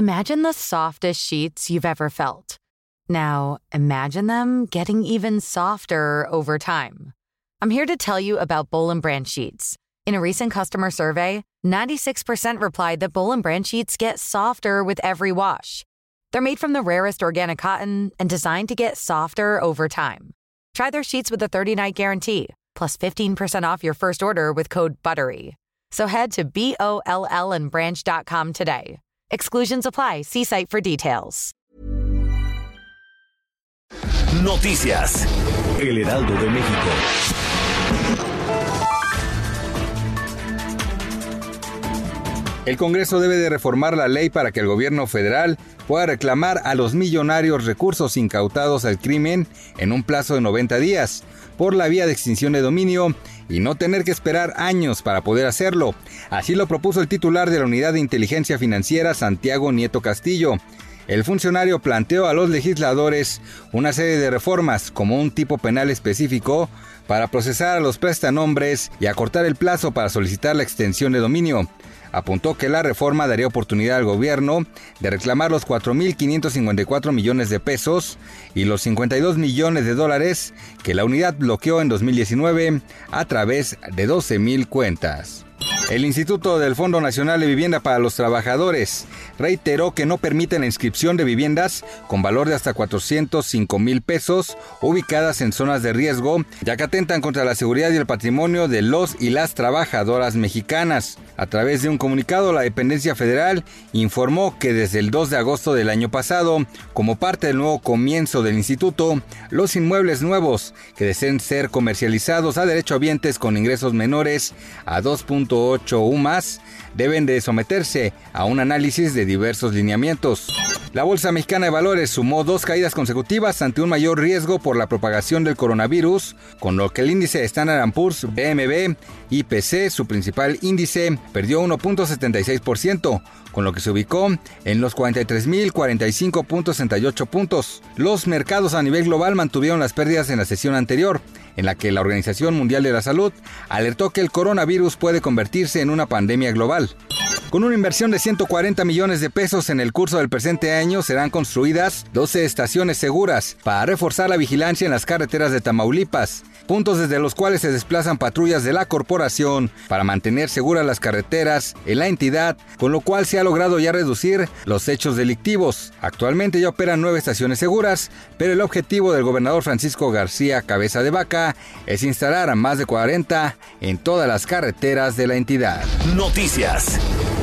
Imagine the softest sheets you've ever felt. Now, imagine them getting even softer over time. I'm here to tell you about Bowl and Branch sheets. In a recent customer survey, 96% replied that Bowl and Branch sheets get softer with every wash. They're made from the rarest organic cotton and designed to get softer over time. Try their sheets with a 30-night guarantee, plus 15% off your first order with code BUTTERY. So head to B-O-L-L and branch.com today. Exclusions apply. See site for details. Noticias. El Heraldo de México. El Congreso debe de reformar la ley para que el gobierno federal pueda reclamar a los millonarios recursos incautados al crimen en un plazo de 90 días por la vía de extinción de dominio y no tener que esperar años para poder hacerlo. Así lo propuso el titular de la Unidad de Inteligencia Financiera, Santiago Nieto Castillo. El funcionario planteó a los legisladores una serie de reformas como un tipo penal específico para procesar a los prestanombres y acortar el plazo para solicitar la extensión de dominio. Apuntó que la reforma daría oportunidad al gobierno de reclamar los 4.554 millones de pesos y los 52 millones de dólares que la unidad bloqueó en 2019 a través de 12.000 cuentas. El Instituto del Fondo Nacional de Vivienda para los Trabajadores reiteró que no permite la inscripción de viviendas con valor de hasta 405 mil pesos ubicadas en zonas de riesgo, ya que atentan contra la seguridad y el patrimonio de los y las trabajadoras mexicanas. A través de un comunicado, la dependencia federal informó que desde el 2 de agosto del año pasado, como parte del nuevo comienzo del instituto, los inmuebles nuevos que deseen ser comercializados a derechohabientes con ingresos menores a 2.8 UMAS deben de someterse a un análisis de diversos lineamientos. La Bolsa Mexicana de Valores sumó dos caídas consecutivas ante un mayor riesgo por la propagación del coronavirus, con lo que el índice Standard Poor's BMB IPC, su principal índice, perdió 1.76%, con lo que se ubicó en los 43.045.68 puntos. Los mercados a nivel global mantuvieron las pérdidas en la sesión anterior, en la que la Organización Mundial de la Salud alertó que el coronavirus puede convertirse en una pandemia global. Con una inversión de 140 millones de pesos en el curso del presente año serán construidas 12 estaciones seguras para reforzar la vigilancia en las carreteras de Tamaulipas, puntos desde los cuales se desplazan patrullas de la corporación para mantener seguras las carreteras en la entidad, con lo cual se ha logrado ya reducir los hechos delictivos. Actualmente ya operan nueve estaciones seguras, pero el objetivo del gobernador Francisco García Cabeza de Vaca es instalar a más de 40 en todas las carreteras de la entidad. Noticias.